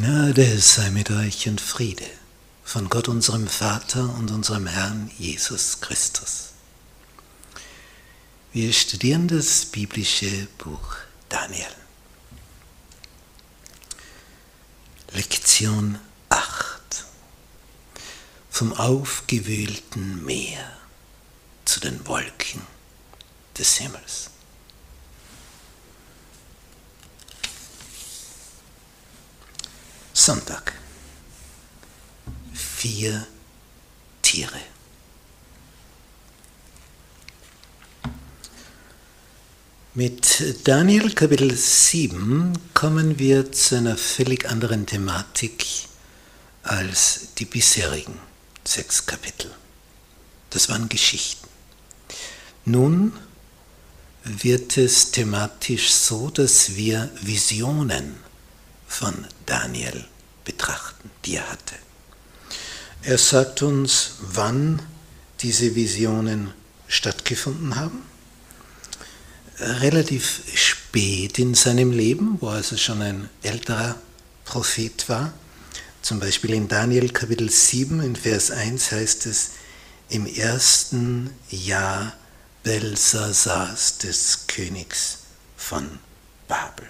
Gnade sei mit euch und Friede von Gott unserem Vater und unserem Herrn Jesus Christus. Wir studieren das biblische Buch Daniel. Lektion 8. Vom aufgewühlten Meer zu den Wolken des Himmels. Sonntag. Vier Tiere. Mit Daniel Kapitel 7 kommen wir zu einer völlig anderen Thematik als die bisherigen sechs Kapitel. Das waren Geschichten. Nun wird es thematisch so, dass wir Visionen von Daniel betrachten, die er hatte. Er sagt uns, wann diese Visionen stattgefunden haben. Relativ spät in seinem Leben, wo er also schon ein älterer Prophet war. Zum Beispiel in Daniel Kapitel 7 in Vers 1 heißt es, im ersten Jahr Belsasars des Königs von Babel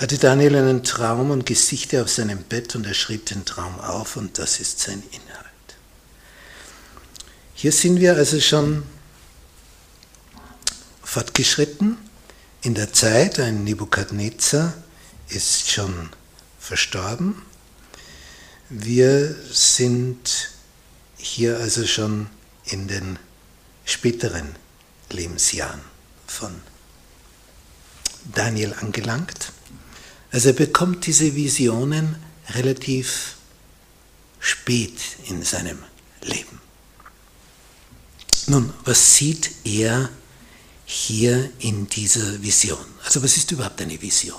hatte Daniel einen Traum und Gesichter auf seinem Bett und er schrieb den Traum auf und das ist sein Inhalt. Hier sind wir also schon fortgeschritten in der Zeit. Ein Nebukadnezar ist schon verstorben. Wir sind hier also schon in den späteren Lebensjahren von Daniel angelangt. Also er bekommt diese Visionen relativ spät in seinem Leben. Nun, was sieht er hier in dieser Vision? Also was ist überhaupt eine Vision?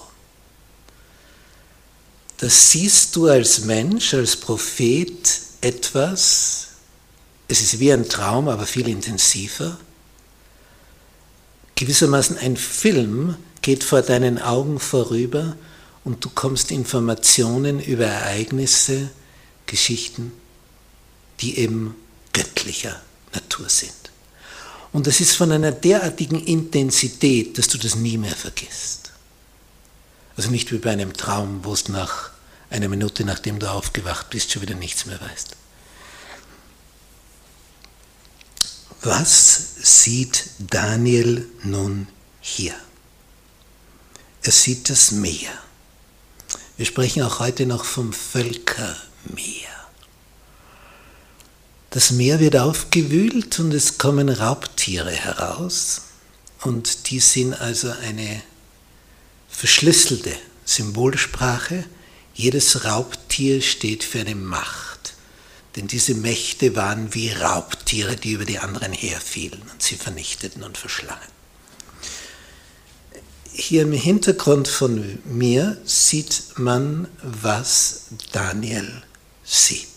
Das siehst du als Mensch, als Prophet etwas, es ist wie ein Traum, aber viel intensiver. Gewissermaßen ein Film geht vor deinen Augen vorüber und du kommst Informationen über Ereignisse, Geschichten, die eben göttlicher Natur sind. Und das ist von einer derartigen Intensität, dass du das nie mehr vergisst. Also nicht wie bei einem Traum, wo es nach einer Minute, nachdem du aufgewacht bist, schon wieder nichts mehr weißt. Was sieht Daniel nun hier? Er sieht das Meer. Wir sprechen auch heute noch vom Völkermeer. Das Meer wird aufgewühlt und es kommen Raubtiere heraus und die sind also eine verschlüsselte Symbolsprache. Jedes Raubtier steht für eine Macht, denn diese Mächte waren wie Raubtiere, die über die anderen herfielen und sie vernichteten und verschlangen hier im Hintergrund von mir sieht man, was Daniel sieht.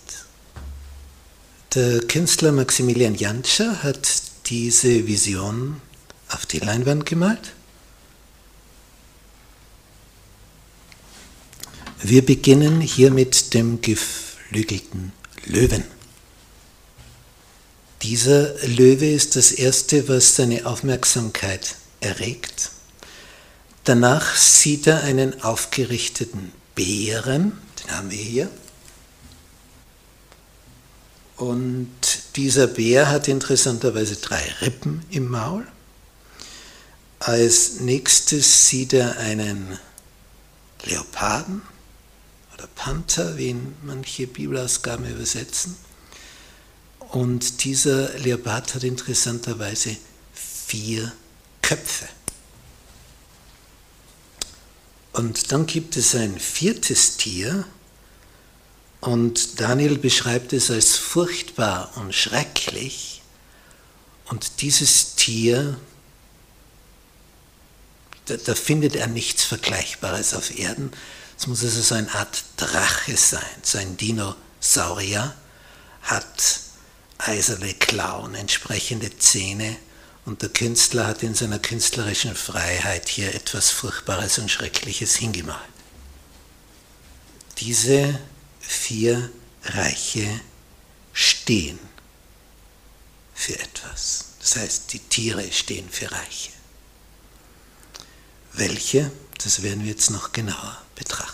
Der Künstler Maximilian Jantscher hat diese Vision auf die Leinwand gemalt. Wir beginnen hier mit dem geflügelten Löwen. Dieser Löwe ist das Erste, was seine Aufmerksamkeit erregt. Danach sieht er einen aufgerichteten Bären, den haben wir hier. Und dieser Bär hat interessanterweise drei Rippen im Maul. Als nächstes sieht er einen Leoparden oder Panther, wie ihn manche Bibelausgaben übersetzen. Und dieser Leopard hat interessanterweise vier Köpfe. Und dann gibt es ein viertes Tier und Daniel beschreibt es als furchtbar und schrecklich. Und dieses Tier, da, da findet er nichts Vergleichbares auf Erden. Es muss also so eine Art Drache sein, so ein Dinosaurier, hat eiserne Klauen, entsprechende Zähne und der Künstler hat in seiner künstlerischen Freiheit hier etwas Furchtbares und Schreckliches hingemalt. diese vier Reiche stehen für etwas. Das heißt, die Tiere stehen für Reiche. Welche, das werden wir jetzt noch genauer betrachten.